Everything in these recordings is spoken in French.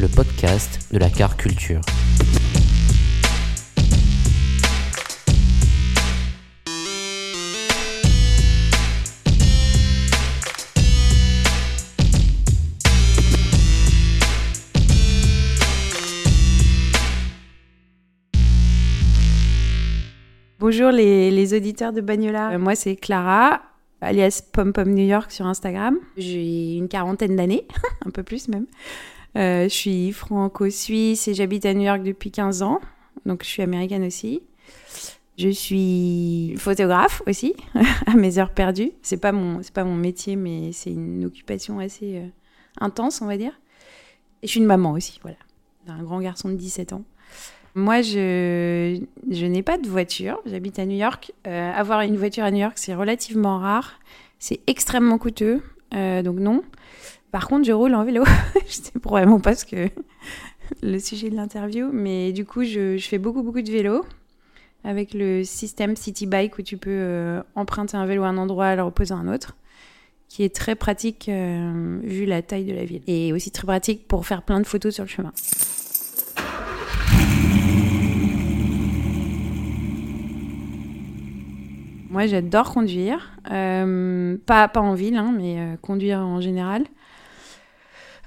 le podcast de la car culture. Bonjour les, auditeurs de Bagnola. Euh, moi c'est Clara, alias Pom Pom New York sur Instagram. J'ai une quarantaine d'années, un peu plus même. Euh, je suis franco-suisse et j'habite à New York depuis 15 ans. Donc je suis américaine aussi. Je suis photographe aussi, à mes heures perdues. C'est pas pas mon métier, mais c'est une occupation assez euh, intense, on va dire. Et je suis une maman aussi, voilà, d'un grand garçon de 17 ans. Moi, je, je n'ai pas de voiture. J'habite à New York. Euh, avoir une voiture à New York, c'est relativement rare. C'est extrêmement coûteux. Donc non. Par contre, je roule en vélo. je sais probablement pas ce que le sujet de l'interview. Mais du coup, je, fais beaucoup, beaucoup de vélo. Avec le système City Bike où tu peux euh, emprunter un vélo à un endroit et le reposer à un autre. Qui est très pratique euh, vu la taille de la ville. Et aussi très pratique pour faire plein de photos sur le chemin. Moi, j'adore conduire. Euh, pas, pas en ville, hein, mais conduire en général.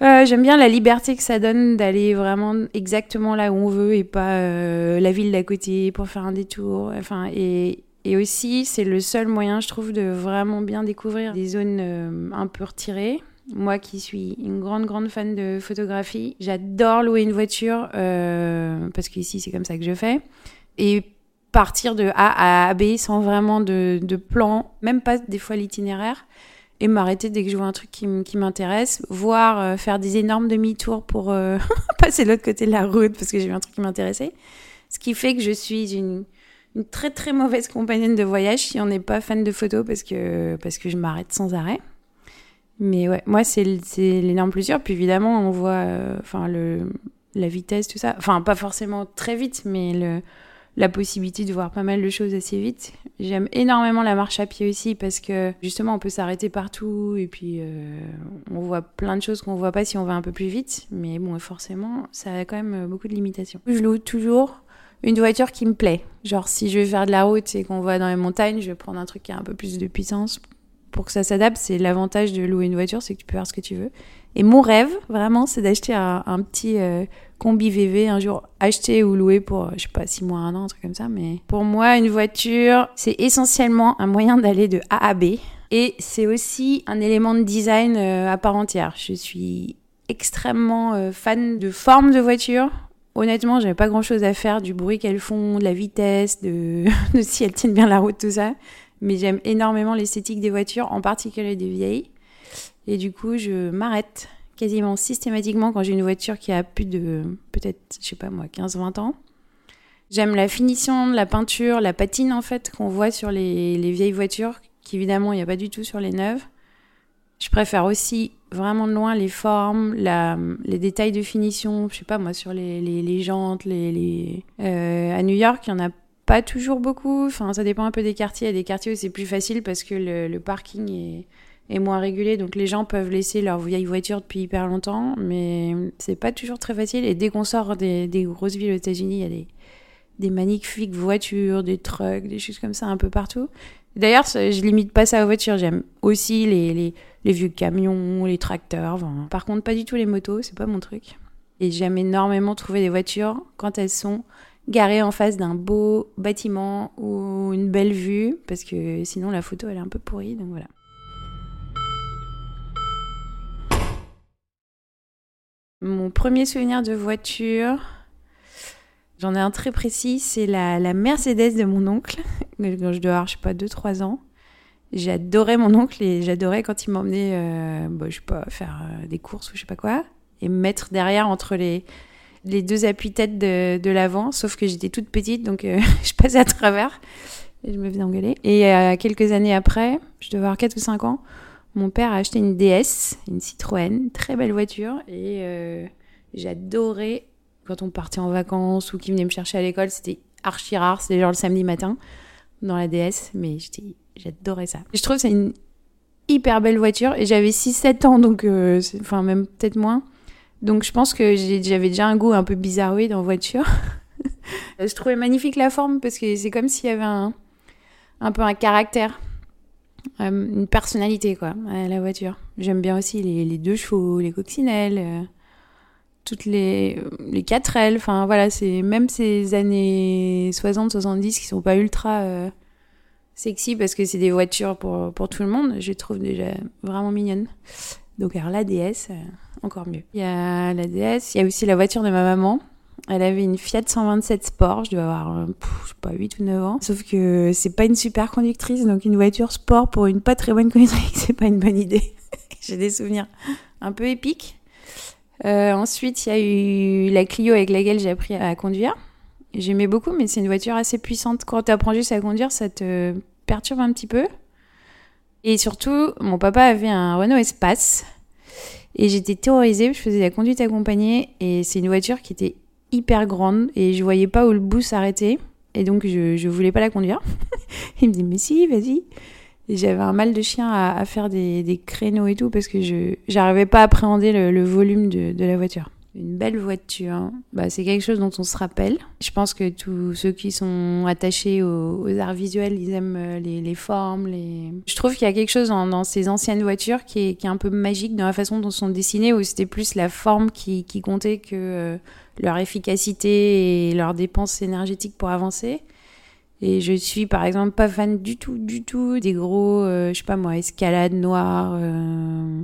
J'aime bien la liberté que ça donne d'aller vraiment exactement là où on veut et pas euh, la ville d'à côté pour faire un détour. Enfin, et, et aussi, c'est le seul moyen, je trouve, de vraiment bien découvrir des zones euh, un peu retirées. Moi qui suis une grande, grande fan de photographie, j'adore louer une voiture euh, parce qu'ici, c'est comme ça que je fais. Et partir de A à B sans vraiment de, de plan, même pas des fois l'itinéraire, et m'arrêter dès que je vois un truc qui, m'intéresse, voire euh, faire des énormes demi-tours pour euh, passer l'autre côté de la route parce que j'ai vu un truc qui m'intéressait. Ce qui fait que je suis une, une très très mauvaise compagnonne de voyage si on n'est pas fan de photos parce que, parce que je m'arrête sans arrêt. Mais ouais, moi c'est l'énorme plaisir. Puis évidemment, on voit enfin le la vitesse, tout ça. Enfin, pas forcément très vite, mais le, la possibilité de voir pas mal de choses assez vite. J'aime énormément la marche à pied aussi parce que justement on peut s'arrêter partout et puis euh, on voit plein de choses qu'on voit pas si on va un peu plus vite. Mais bon, forcément, ça a quand même beaucoup de limitations. Je loue toujours une voiture qui me plaît. Genre si je vais faire de la route et qu'on va dans les montagnes, je vais prendre un truc qui a un peu plus de puissance pour que ça s'adapte. C'est l'avantage de louer une voiture, c'est que tu peux faire ce que tu veux. Et mon rêve, vraiment, c'est d'acheter un, petit euh, combi VV un jour acheté ou loué pour, je sais pas, six mois, un an, un truc comme ça. Mais pour moi, une voiture, c'est essentiellement un moyen d'aller de A à B. Et c'est aussi un élément de design euh, à part entière. Je suis extrêmement euh, fan de forme de voiture. Honnêtement, j'avais pas grand chose à faire du bruit qu'elles font, de la vitesse, de, de si elles tiennent bien la route, tout ça. Mais j'aime énormément l'esthétique des voitures, en particulier des vieilles. Et du coup, je m'arrête quasiment systématiquement quand j'ai une voiture qui a plus de, peut-être, je sais pas moi, 15-20 ans. J'aime la finition, la peinture, la patine en fait qu'on voit sur les, les vieilles voitures, qu'évidemment il n'y a pas du tout sur les neuves. Je préfère aussi vraiment de loin les formes, la, les détails de finition, je sais pas moi, sur les, les, jantes, les, les... Euh, à New York, il y en a pas toujours beaucoup, enfin ça dépend un peu des quartiers. Il y a des quartiers où c'est plus facile parce que le, le parking est est moins régulé, donc les gens peuvent laisser leur vieille voiture depuis hyper longtemps, mais c'est pas toujours très facile. Et dès qu'on sort des, grosses villes aux États-Unis, il y a des, magnifiques voitures, des trucks, des choses comme ça un peu partout. D'ailleurs, je limite pas ça aux voitures, j'aime aussi les, vieux camions, les tracteurs. Par contre, pas du tout les motos, c'est pas mon truc. Et j'aime énormément trouver des voitures quand elles sont garées en face d'un beau bâtiment ou une belle vue, parce que sinon la photo elle est un peu pourrie, donc voilà. Mon premier souvenir de voiture, j'en ai un très précis, c'est la, Mercedes de mon oncle, quand je dois avoir, je sais pas, 2-3 ans. J'adorais mon oncle et j'adorais quand il m'emmenait, euh, bah, je sais pas, faire euh, des courses ou je sais pas quoi, et me mettre derrière entre les, deux appuis-têtes de, de l'avant, sauf que j'étais toute petite, donc euh, je passais à travers et je me faisais engueuler. Et euh, quelques années après, je devais avoir 4 ou 5 ans, mon père a acheté une DS, une Citroën, très belle voiture, et euh, j'adorais quand on partait en vacances ou qu'il venait me chercher à l'école, c'était archi rare, c'était genre le samedi matin dans la DS, mais j'adorais ça. Je trouve que c'est une hyper belle voiture et j'avais 6-7 ans, donc euh, enfin même peut-être moins. Donc je pense que j'avais déjà un goût un peu bizarroïde en voiture. je trouvais magnifique la forme parce que c'est comme s'il y avait un, un peu un caractère, une personnalité quoi, la voiture. J'aime bien aussi les, les deux chevaux, les coccinelles, euh, toutes les, les 4 ailes. Enfin voilà, c'est même ces années 60-70 qui sont pas ultra euh, sexy parce que c'est des voitures pour, pour tout le monde, je les trouve déjà vraiment mignonnes. Donc alors la DS, euh, encore mieux. Il y a la DS, il y a aussi la voiture de ma maman. Elle avait une Fiat 127 Sport, je dois avoir, euh, pff, je sais pas, 8 ou 9 ans. Sauf que c'est pas une super conductrice, donc une voiture sport pour une pas très bonne conductrice, c'est pas une bonne idée. J'ai des souvenirs un peu épiques. Euh, ensuite, il y a eu la Clio avec laquelle j'ai appris à conduire. J'aimais beaucoup, mais c'est une voiture assez puissante. Quand tu apprends juste à conduire, ça te perturbe un petit peu. Et surtout, mon papa avait un Renault Espace. Et j'étais terrorisée, je faisais la conduite accompagnée. Et c'est une voiture qui était hyper grande. Et je voyais pas où le bout s'arrêtait. Et donc, je, je voulais pas la conduire. Il me dit, mais si, vas-y. J'avais un mal de chien à, à faire des, créneaux et tout parce que je j'arrivais pas à appréhender le, volume de la voiture. Une belle voiture, bah, c'est quelque chose dont on se rappelle. Je pense que tous ceux qui sont attachés aux, arts visuels, ils aiment euh, les, formes. Les... Je trouve qu'il y a quelque chose dans, ces anciennes voitures qui est, un peu magique dans la façon dont sont dessinées, où c'était plus la forme qui, comptait que euh, leur efficacité et leur dépense énergétique pour avancer. Et je suis par exemple pas fan du tout, du tout des gros, euh, je sais pas moi, escalades noires. euh,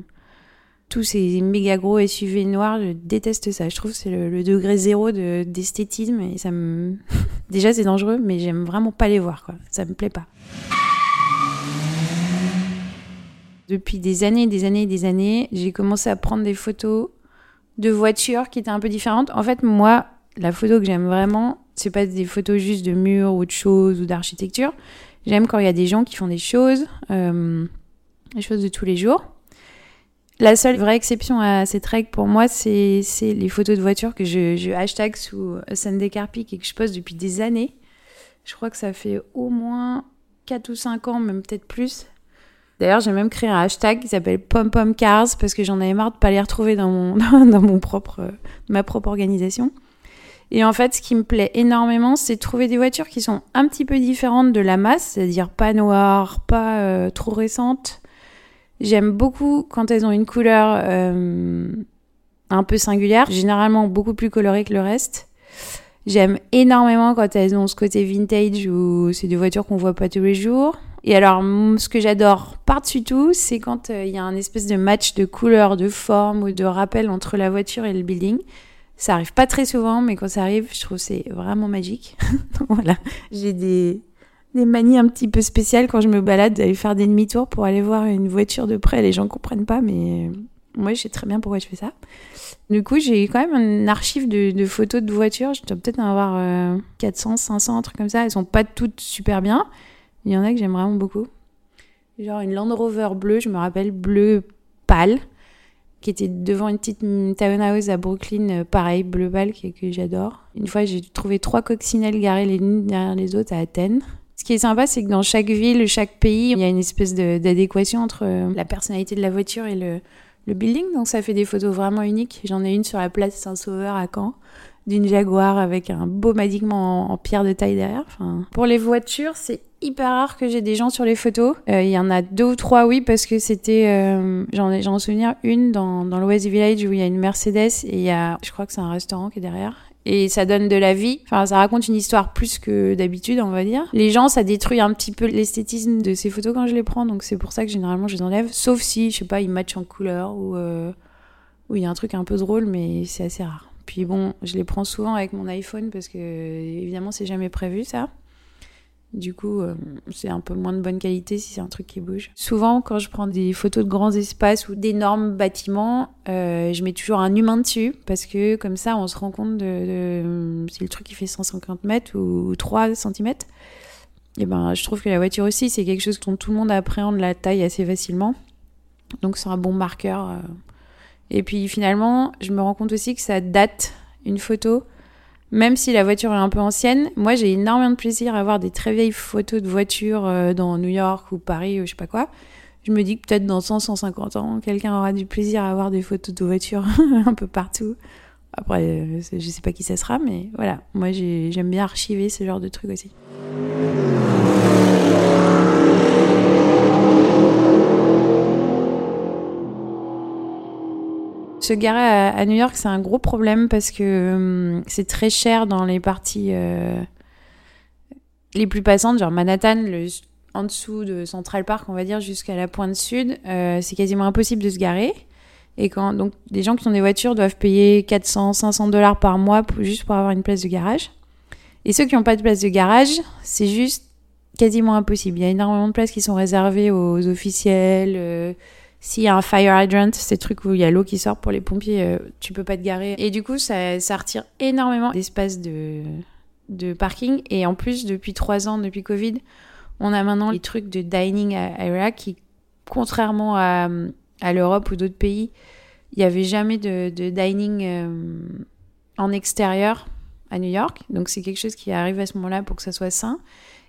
tous ces méga gros SUV noirs, je déteste ça. Je trouve que c'est le, degré zéro de- d'esthétisme et ça me. Déjà, c'est dangereux, mais j'aime vraiment pas les voir, quoi. Ça me plaît pas. Depuis des années, des années, des années, j'ai commencé à prendre des photos de voitures qui étaient un peu différentes. En fait, moi, la photo que j'aime vraiment, c'est pas des photos juste de murs ou de choses ou d'architecture. J'aime quand il y a des gens qui font des choses, euh, des choses de tous les jours. La seule vraie exception à cette règle pour moi, c'est les photos de voitures que je, je hashtag sous Sunday Carpic et que je poste depuis des années. Je crois que ça fait au moins 4 ou 5 ans, même peut-être plus. D'ailleurs, j'ai même créé un hashtag qui s'appelle Pom Pom Cars parce que j'en avais marre de pas les retrouver dans mon dans mon propre ma propre organisation. Et en fait, ce qui me plaît énormément, c'est de trouver des voitures qui sont un petit peu différentes de la masse, c'est-à-dire pas noires, pas euh, trop récentes. J'aime beaucoup quand elles ont une couleur euh, un peu singulière, généralement beaucoup plus colorée que le reste. J'aime énormément quand elles ont ce côté vintage où c'est des voitures qu'on voit pas tous les jours. Et alors, ce que j'adore par-dessus tout, c'est quand euh, il y a un espèce de match de couleurs, de formes ou de rappel entre la voiture et le building. Ça arrive pas très souvent, mais quand ça arrive, je trouve c'est vraiment magique. voilà. J'ai des, des manies un petit peu spéciales quand je me balade d'aller faire des demi-tours pour aller voir une voiture de près. Les gens comprennent pas, mais moi, je sais très bien pourquoi je fais ça. Du coup, j'ai quand même un archive de, de photos de voitures. Je dois peut-être en avoir euh, 400, 500, un truc comme ça. Elles sont pas toutes super bien. Il y en a que j'aime vraiment beaucoup. Genre une Land Rover bleue, je me rappelle, bleu pâle, qui était devant une petite townhouse à Brooklyn, euh, pareil, bleu pâle, que, que j'adore. Une fois, j'ai trouvé trois coccinelles garées les unes derrière les autres à Athènes. Ce qui est sympa, c'est que dans chaque ville, chaque pays, il y a une espèce d'adéquation entre euh, la personnalité de la voiture et le, le building. Donc ça fait des photos vraiment uniques. J'en ai une sur la place Saint-Sauveur à Caen d'une Jaguar avec un beau madiquement en, pierre de taille derrière. Enfin, pour les voitures, c'est hyper rare que j'ai des gens sur les photos. Euh, Il y en a deux ou trois, oui, parce que c'était, euh, j'en ai, j'en souvenir une dans, dans l'Ouest Village où il y a une Mercedes et il y a, je crois que c'est un restaurant qui est derrière. Et ça donne de la vie. Enfin, ça raconte une histoire plus que d'habitude, on va dire. Les gens, ça détruit un petit peu l'esthétisme de ces photos quand je les prends, donc c'est pour ça que généralement je les enlève. Sauf si, je sais pas, ils matchent en couleur ou, euh, où il y a un truc un peu drôle, mais c'est assez rare. Puis bon, je les prends souvent avec mon iPhone parce que évidemment c'est jamais prévu ça. Du coup, euh, c'est un peu moins de bonne qualité si c'est un truc qui bouge. Souvent, quand je prends des photos de grands espaces ou d'énormes bâtiments, euh, je mets toujours un humain dessus parce que comme ça, on se rend compte de, de si le truc qui fait 150 mètres ou 3 cm. Et ben, je trouve que la voiture aussi, c'est quelque chose dont tout le monde appréhende la taille assez facilement. Donc, c'est un bon marqueur. euh. Et puis finalement, je me rends compte aussi que ça date une photo même si la voiture est un peu ancienne, moi j'ai énormément de plaisir à avoir des très vieilles photos de voitures euh, dans New York ou Paris ou je sais pas quoi. Je me dis que peut-être dans 100, 150 ans, quelqu'un aura du plaisir à avoir des photos de voitures un peu partout. Après, euh, je sais pas qui ça sera, mais voilà. Moi j'ai- j'aime bien archiver ce genre de trucs aussi. Se garer à, New York, c'est un gros problème parce que hum, c'est très cher dans les parties euh, les plus passantes, genre Manhattan, en dessous de Central Park, on va dire, jusqu'à la pointe sud. euh, c'est quasiment impossible de se garer. Et quand donc des gens qui ont des voitures doivent payer 400, 500 dollars par mois juste pour avoir une place de garage. Et ceux qui n'ont pas de place de garage, c'est juste quasiment impossible. Il y a énormément de places qui sont réservées aux officiels. euh, s'il y a un fire hydrant, ces trucs où il y a l'eau qui sort pour les pompiers, euh, tu peux pas te garer. Et du coup, ça, ça retire énormément d'espace de, parking. Et en plus, depuis trois ans, depuis Covid, on a maintenant les trucs de dining area qui, contrairement à, l'Europe ou d'autres pays, il n'y avait jamais de, de dining euh, en extérieur à New York. Donc c'est quelque chose qui arrive à ce moment-là pour que ça soit sain.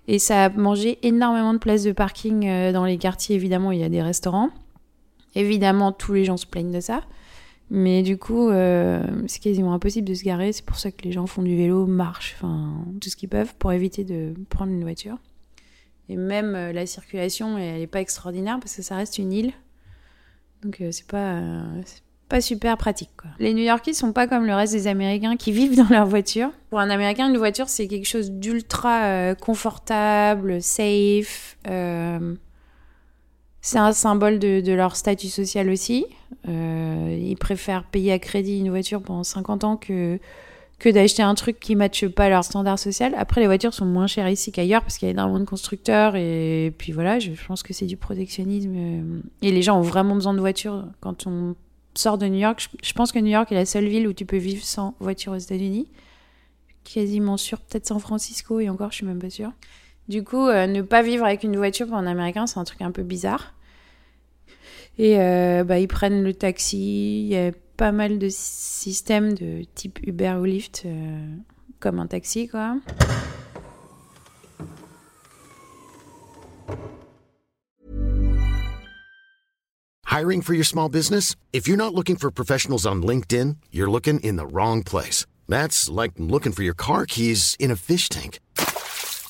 Et ça a mangé énormément de places de parking euh, dans les quartiers, évidemment, où il y a des restaurants. Évidemment, tous les gens se plaignent de ça. Mais du coup, euh, c'est quasiment impossible de se garer. C'est pour ça que les gens font du vélo, marchent, enfin, tout ce qu'ils peuvent pour éviter de prendre une voiture. Et même euh, la circulation, elle n'est pas extraordinaire parce que ça reste une île. Donc, euh, c'est pas, euh, pas super pratique. Quoi. Les New-Yorkais sont pas comme le reste des Américains qui vivent dans leur voiture. Pour un Américain, une voiture, c'est quelque chose d'ultra confortable, safe. C'est un symbole de, leur statut social aussi. Euh, ils préfèrent payer à crédit une voiture pendant 50 ans que, que d'acheter un truc qui ne matche pas leur standard social. Après, les voitures sont moins chères ici qu'ailleurs parce qu'il y a énormément de constructeurs. Et puis voilà, je pense que c'est du protectionnisme. euh, Et les gens ont vraiment besoin de voitures quand on sort de New York. Je, je pense que New York est la seule ville où tu peux vivre sans voiture aux États-Unis. Quasiment sûr, peut-être San Francisco et encore, je suis même pas sûre. Du coup, euh, ne pas vivre avec une voiture pour un Américain, c'est un truc un peu bizarre. Et euh, bah, ils prennent le taxi. Il y a pas mal de systèmes de type Uber ou Lyft, euh, comme un taxi, quoi. Hiring for your small business? If you're not looking for professionals on LinkedIn, you're looking in the wrong place. That's like looking for your car keys in a fish tank.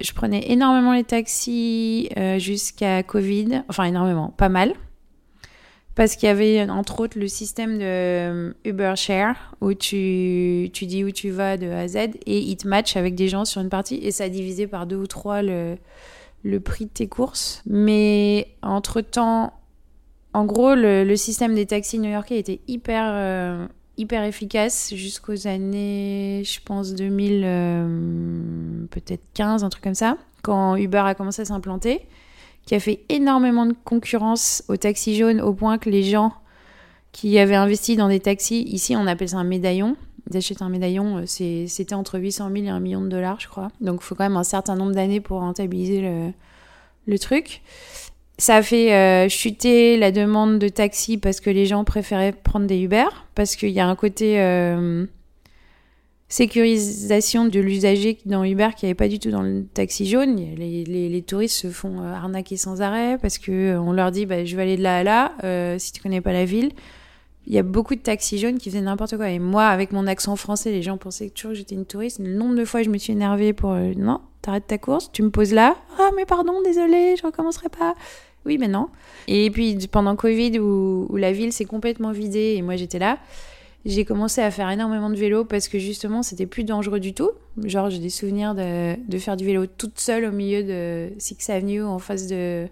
Je prenais énormément les taxis euh, jusqu'à Covid. Enfin, énormément, pas mal. Parce qu'il y avait entre autres le système de euh, Uber Share où tu, tu dis où tu vas de A à Z et ils te matchent avec des gens sur une partie et ça divisé par deux ou trois le, le prix de tes courses. Mais entre temps, en gros, le, le système des taxis new-yorkais était hyper, euh, hyper efficace jusqu'aux années, je pense, 2000, euh, peut-être 15, un truc comme ça, quand Uber a commencé à s'implanter, qui a fait énormément de concurrence aux taxis jaunes au point que les gens qui avaient investi dans des taxis, ici on appelle ça un médaillon, achètent un médaillon, c'était entre 800 000 et 1 million de dollars, je crois. Donc il faut quand même un certain nombre d'années pour rentabiliser le truc. Ça a fait chuter la demande de taxi parce que les gens préféraient prendre des Uber, parce qu'il y a un côté sécurisation de l'usager dans Uber qui n'y avait pas du tout dans le taxi jaune. Les, les, touristes se font euh, arnaquer sans arrêt parce que euh, on leur dit bah, je vais aller de là à là euh, si tu connais pas la ville. Il y a beaucoup de taxis jaunes qui faisaient n'importe quoi. Et moi, avec mon accent français, les gens pensaient toujours que j'étais une touriste. Le nombre de fois je me suis énervée pour non, t'arrêtes ta course, tu me poses là. Ah mais pardon, désolé, je recommencerai pas. Oui, mais non. Et puis pendant Covid où, la ville s'est complètement vidée et moi j'étais là, j'ai commencé à faire énormément de vélo parce que justement c'était plus dangereux du tout. Genre j'ai des souvenirs de, faire du vélo toute seule au milieu de Six Avenue en face de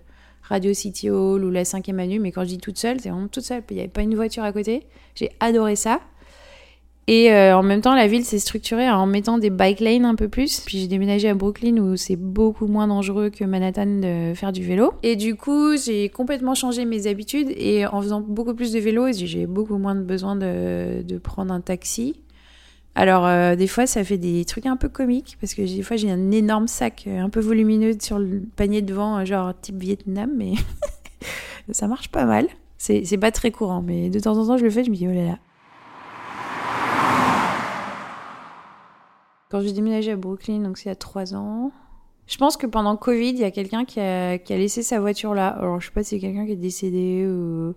Radio City Hall ou la 5e Avenue. Mais quand je dis toute seule, c'est vraiment toute seule. Il n'y avait pas une voiture à côté. J'ai adoré ça. Et euh, en même temps, la ville s'est structurée en mettant des bike lanes un peu plus. Puis j'ai déménagé à Brooklyn où c'est beaucoup moins dangereux que Manhattan de faire du vélo. Et du coup, j'ai complètement changé mes habitudes et en faisant beaucoup plus de vélo, j'ai beaucoup moins de besoin de, prendre un taxi. Alors euh, des fois, ça fait des trucs un peu comiques parce que des fois j'ai un énorme sac euh, un peu volumineux sur le panier devant, genre type Vietnam, mais ça marche pas mal. C'est pas très courant, mais de temps en temps je le fais, je me dis oh là là. Quand j'ai déménagé à Brooklyn, donc c'est il y a trois ans, je pense que pendant Covid, il y a quelqu'un qui a, qui a, laissé sa voiture là. Alors je sais pas si c'est quelqu'un qui est décédé ou,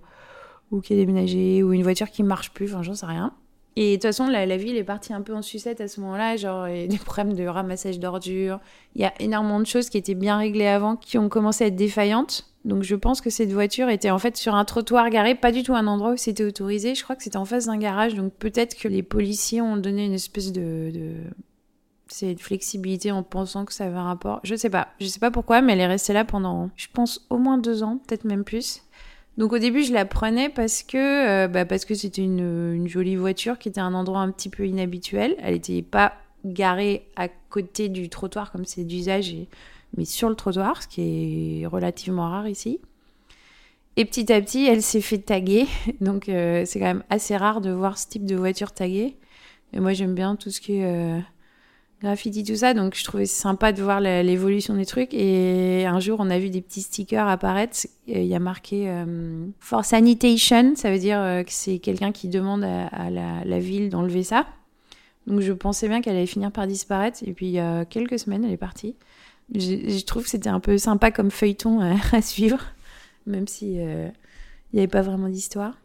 ou, qui est déménagé ou une voiture qui marche plus, enfin j'en sais rien. Et de toute façon, la, la, ville est partie un peu en sucette à ce moment-là, genre il y a des problèmes de ramassage d'ordures. Il y a énormément de choses qui étaient bien réglées avant qui ont commencé à être défaillantes. Donc je pense que cette voiture était en fait sur un trottoir garé, pas du tout un endroit où c'était autorisé. Je crois que c'était en face d'un garage, donc peut-être que les policiers ont donné une espèce de, de c'est une flexibilité en pensant que ça avait un rapport. Je sais pas. Je sais pas pourquoi, mais elle est restée là pendant, je pense, au moins deux ans, peut-être même plus. Donc au début, je la prenais parce que euh, bah, parce que c'était une, jolie voiture qui était un endroit un petit peu inhabituel. Elle n'était pas garée à côté du trottoir comme c'est d'usage, mais sur le trottoir, ce qui est relativement rare ici. Et petit à petit, elle s'est fait taguer. Donc euh, c'est quand même assez rare de voir ce type de voiture taguée. Et moi, j'aime bien tout ce qui est euh, graffiti, tout ça. Donc, je trouvais sympa de voir l'évolution des trucs. Et un jour, on a vu des petits stickers apparaître. Il y a marqué euh, For Sanitation. Ça veut dire euh, que c'est quelqu'un qui demande à, la, ville d'enlever ça. Donc, je pensais bien qu'elle allait finir par disparaître. Et puis, il y a quelques semaines, elle est partie. Je, trouve que c'était un peu sympa comme feuilleton à suivre, même si euh, il n'y avait pas vraiment d'histoire.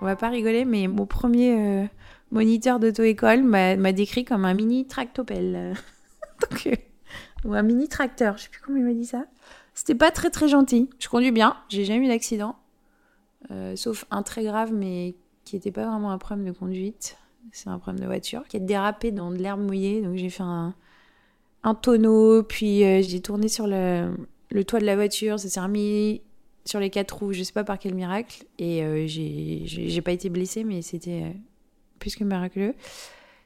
On va pas rigoler, mais mon premier euh, moniteur d'auto-école m'a décrit comme un mini tractopelle. Euh, ou un mini tracteur, je sais plus comment il m'a dit ça. C'était pas très très gentil. Je conduis bien, j'ai jamais eu d'accident. Euh, sauf un très grave, mais qui était pas vraiment un problème de conduite. C'est un problème de voiture qui a dérapé dans de l'herbe mouillée. Donc j'ai fait un, tonneau, puis j'ai tourné sur le toit de la voiture, ça s'est remis sur les quatre roues, je sais pas par quel miracle. Et euh, j'ai pas été blessée, mais c'était euh, plus que miraculeux.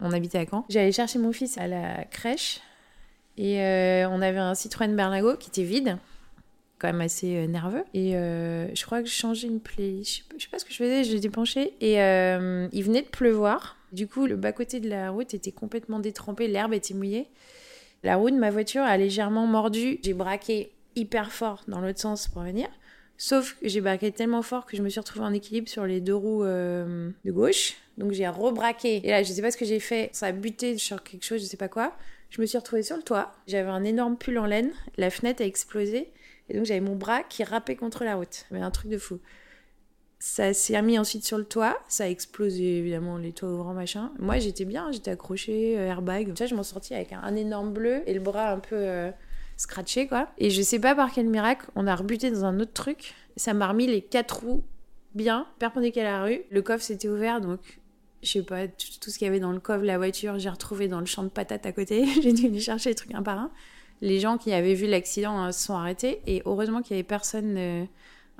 On habitait à Caen. J'allais chercher mon fils à la crèche et euh, on avait un Citroën Berlingo qui était vide, quand même assez nerveux. Et je crois que je changeais une plaie. Je sais, pas, ce que je faisais, j'étais penchée et il venait de pleuvoir. Du coup, le bas-côté de la route était complètement détrempé, l'herbe était mouillée. La roue de ma voiture a légèrement mordu. J'ai braqué hyper fort dans l'autre sens pour venir. Sauf que j'ai braqué tellement fort que je me suis retrouvée en équilibre sur les deux roues euh, de gauche. Donc j'ai rebraqué. Et là, je sais pas ce que j'ai fait. Ça a buté sur quelque chose, je sais pas quoi. Je me suis retrouvée sur le toit. J'avais un énorme pull en laine. La fenêtre a explosé. Et donc j'avais mon bras qui râpait contre la route. Mais un truc de fou. Ça s'est remis ensuite sur le toit. Ça a explosé évidemment les toits ouvrants, machin. Moi j'étais bien, j'étais accrochée, euh, airbag. Ça, je m'en sortis avec un, énorme bleu et le bras un peu. Euh, scratché quoi. Et je sais pas par quel miracle, on a rebuté dans un autre truc. Ça m'a remis les quatre roues bien, perpendiculaires à la rue. Le coffre s'était ouvert donc je sais pas, tout ce qu'il y avait dans le coffre, la voiture, j'ai retrouvé dans le champ de patates à côté. j'ai dû aller chercher les trucs un par un. Les gens qui avaient vu l'accident hein, se sont arrêtés et heureusement qu'il y avait personne, euh,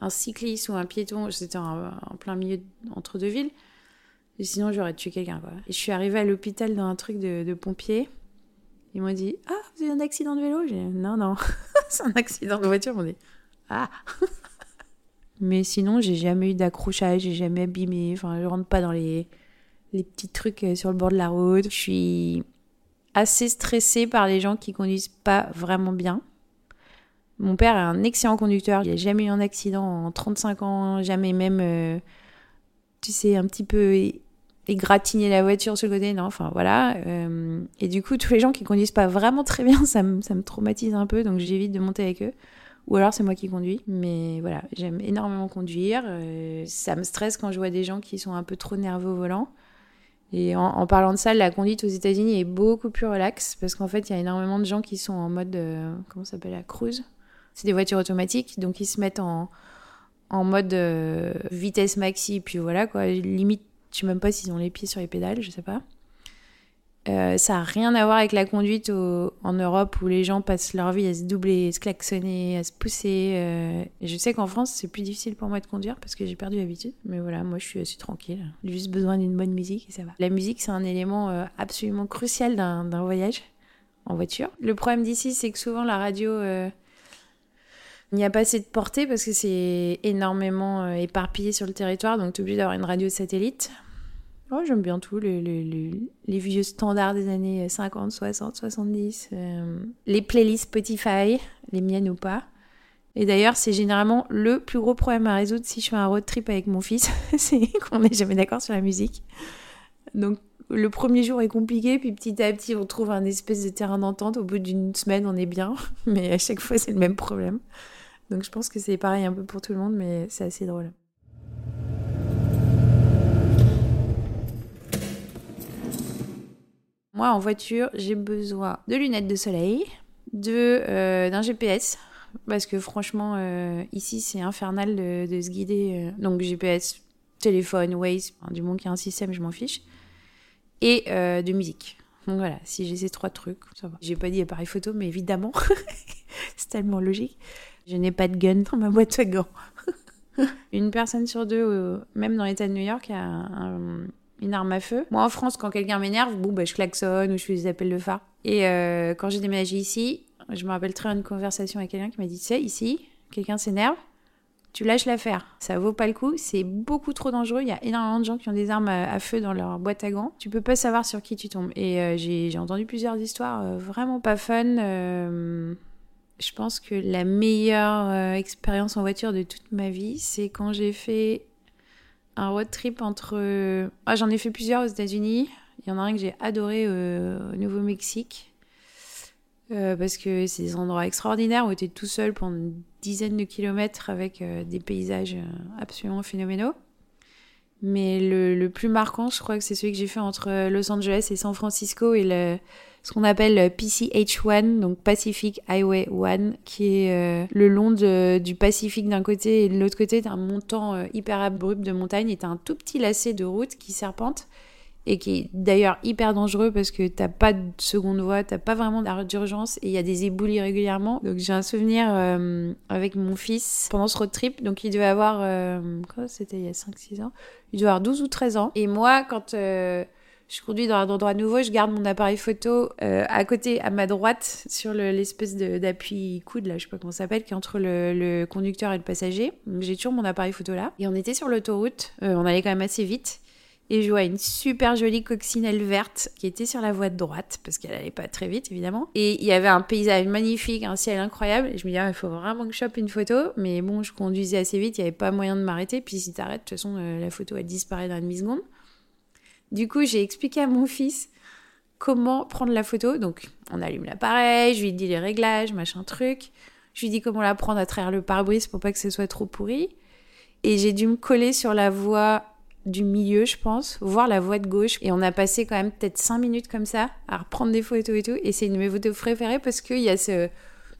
un cycliste ou un piéton, c'était en, plein milieu entre deux villes. Sinon, j'aurais tué quelqu'un, quoi. Et je suis arrivée à l'hôpital dans un truc de, de pompier. Ils m'ont dit Ah, vous avez un accident de vélo? Non, non, c'est un accident de voiture. Ils m'ont dit Ah Mais sinon, j'ai jamais eu d'accrochage, j'ai jamais abîmé. Enfin, je rentre pas dans les, les petits trucs euh, sur le bord de la route. Je suis assez stressée par les gens qui conduisent pas vraiment bien. Mon père est un excellent conducteur. Il n'a jamais eu un accident en 35 ans, jamais même, euh, tu sais, un petit peu égratigner la voiture sur le côté. Non, enfin voilà. Euh, et du coup, tous les gens qui conduisent pas vraiment très bien, ça me, ça me traumatise un peu. Donc j'évite de monter avec eux. Ou alors c'est moi qui conduis. Mais voilà, j'aime énormément conduire. Euh, ça me stresse quand je vois des gens qui sont un peu trop nerveux au volant. Et en, parlant de ça, la conduite aux États-Unis est beaucoup plus relaxe parce qu'en fait, il y a énormément de gens qui sont en mode. Euh, comment ça s'appelle La cruise. C'est des voitures automatiques, donc ils se mettent en, en mode vitesse maxi. Puis voilà, quoi. Limite, je sais même pas s'ils ont les pieds sur les pédales, je sais pas. Euh, ça n'a rien à voir avec la conduite en Europe où les gens passent leur vie à se doubler, à se klaxonner, à se pousser. Euh. je sais qu'en France, c'est plus difficile pour moi de conduire parce que j'ai perdu l'habitude. Mais voilà, moi, je suis assez tranquille. J'ai juste besoin d'une bonne musique et ça va. La musique, c'est un élément euh, absolument crucial d'un voyage en voiture. Le problème d'ici, c'est que souvent, la radio, il n'y a pas assez de portée parce que c'est énormément éparpillé sur le territoire. Donc, tu es obligé d'avoir une radio satellite. Oh, j'aime bien tout, les, vieux standards des années 50, 60, 70, les playlists Spotify, les miennes ou pas. Et d'ailleurs, c'est généralement le plus gros problème à résoudre si je fais un road trip avec mon fils, c'est qu'on n'est jamais d'accord sur la musique. Donc, le premier jour est compliqué, puis petit à petit, on trouve un espèce de terrain d'entente. Au bout d'une semaine, on est bien, mais à chaque fois, c'est le même problème. Donc, je pense que c'est pareil un peu pour tout le monde, mais c'est assez drôle. Moi, en voiture, j'ai besoin de lunettes de soleil, de euh, d'un GPS, parce que franchement, euh, ici, c'est infernal de, se guider. Euh. donc, GPS, téléphone, Waze, du moment qu'il y a un système, je m'en fiche. Et de musique. Donc voilà, si j'ai ces trois trucs, ça va. J'ai pas dit appareil photo, mais évidemment, c'est tellement logique. Je n'ai pas de gun dans ma boîte à gants. Une personne sur deux, même dans l'état de New York, a un une arme à feu. Moi, en France, quand quelqu'un m'énerve, bon, bah, je klaxonne ou je fais des appels de phare. Et euh, quand j'ai déménagé ici, je me rappelle très bien une conversation avec quelqu'un qui m'a dit, tu sais, ici, quelqu'un s'énerve, tu lâches l'affaire. Ça vaut pas le coup, c'est beaucoup trop dangereux. Il y a énormément de gens qui ont des armes à, feu dans leur boîte à gants. Tu peux pas savoir sur qui tu tombes. Et euh, j'ai entendu plusieurs histoires euh, vraiment pas fun. Je pense que la meilleure expérience en voiture de toute ma vie, c'est quand j'ai fait un road trip entre. Ah, j'en ai fait plusieurs aux États-Unis. Il y en a un que j'ai adoré euh, au Nouveau-Mexique. Euh, parce que c'est des endroits extraordinaires où tu es tout seul pendant une dizaine de kilomètres avec euh, des paysages absolument phénoménaux. Mais le, le, plus marquant, je crois que c'est celui que j'ai fait entre Los Angeles et San Francisco et le, ce qu'on appelle PCH1, donc Pacific Highway 1, qui est euh, le long du Pacifique d'un côté et de l'autre côté, d'un montant euh, hyper abrupt de montagne et un tout petit lacet de route qui serpente et qui est d'ailleurs hyper dangereux parce que t'as pas de seconde voie, t'as pas vraiment d'urgence et il y a des éboulis régulièrement. Donc j'ai un souvenir euh, avec mon fils pendant ce road trip, donc il devait avoir, quoi, c'était il y a 5-6 ans, il devait avoir 12 ou 13 ans. Et moi, quand je conduis dans un endroit nouveau, je garde mon appareil photo euh, à côté, à ma droite, sur l'espèce d'appui coude, là, je sais pas comment ça s'appelle, qui est entre le, conducteur et le passager. J'ai toujours mon appareil photo là. Et on était sur l'autoroute, euh, on allait quand même assez vite. Et je vois une super jolie coccinelle verte qui était sur la voie de droite, parce qu'elle allait pas très vite, évidemment. Et il y avait un paysage magnifique, un ciel incroyable. Et je me disais, ah, il faut vraiment que je chope une photo. Mais bon, je conduisais assez vite, il n'y avait pas moyen de m'arrêter. Puis si t'arrêtes, de toute façon, euh, la photo, elle disparaît dans une demi-seconde. Du coup, j'ai expliqué à mon fils comment prendre la photo. Donc, on allume l'appareil, je lui dis les réglages, machin truc. Je lui dis comment la prendre à travers le pare-brise pour pas que ce soit trop pourri. Et j'ai dû me coller sur la voie du milieu, je pense, voir la voie de gauche. Et on a passé quand même peut-être 5 minutes comme ça à reprendre des photos et tout. Et c'est une de mes photos préférées parce qu'il y a ce,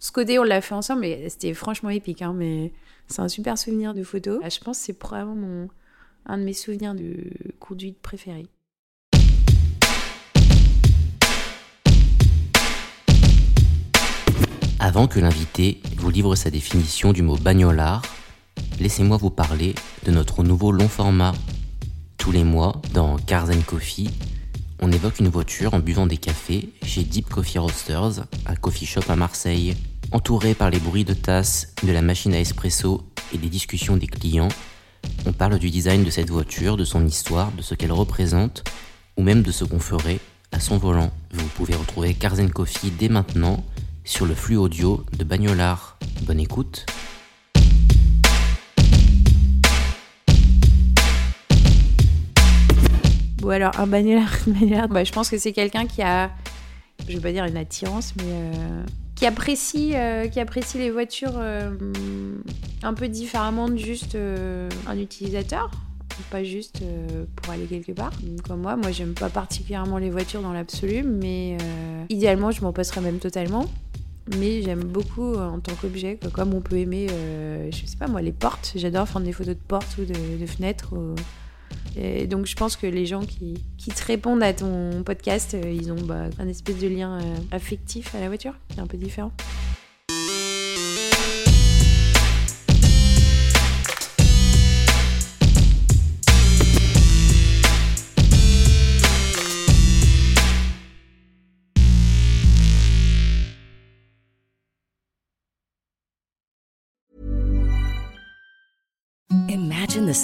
ce côté, on l'a fait ensemble et c'était franchement épique. Hein, mais c'est un super souvenir de photo. Je pense que c'est probablement un de mes souvenirs de conduite préférés. Avant que l'invité vous livre sa définition du mot bagnolard, laissez-moi vous parler de notre nouveau long format. Tous les mois, dans Cars Coffee, on évoque une voiture en buvant des cafés chez Deep Coffee Roasters, un coffee shop à Marseille. Entouré par les bruits de tasses, de la machine à espresso et des discussions des clients, on parle du design de cette voiture, de son histoire, de ce qu'elle représente, ou même de ce qu'on ferait à son volant. Vous pouvez retrouver Carzen Coffee dès maintenant sur le flux audio de Bagnolard. Bonne écoute. Ou alors un bagnolard, bah, je pense que c'est quelqu'un qui a, je vais pas dire une attirance, mais euh, qui apprécie, euh, qui apprécie les voitures euh, un peu différemment de juste un utilisateur pas juste pour aller quelque part. Comme moi, moi j'aime pas particulièrement les voitures dans l'absolu, mais idéalement je m'en passerais même totalement. Mais j'aime beaucoup en tant qu'objet, comme on peut aimer, je sais pas moi, les portes. J'adore prendre des photos de portes ou de, fenêtres. Et donc je pense que les gens qui, qui te répondent à ton podcast, euh, ils ont bah, un espèce de lien euh, affectif à la voiture, qui est un peu différent. The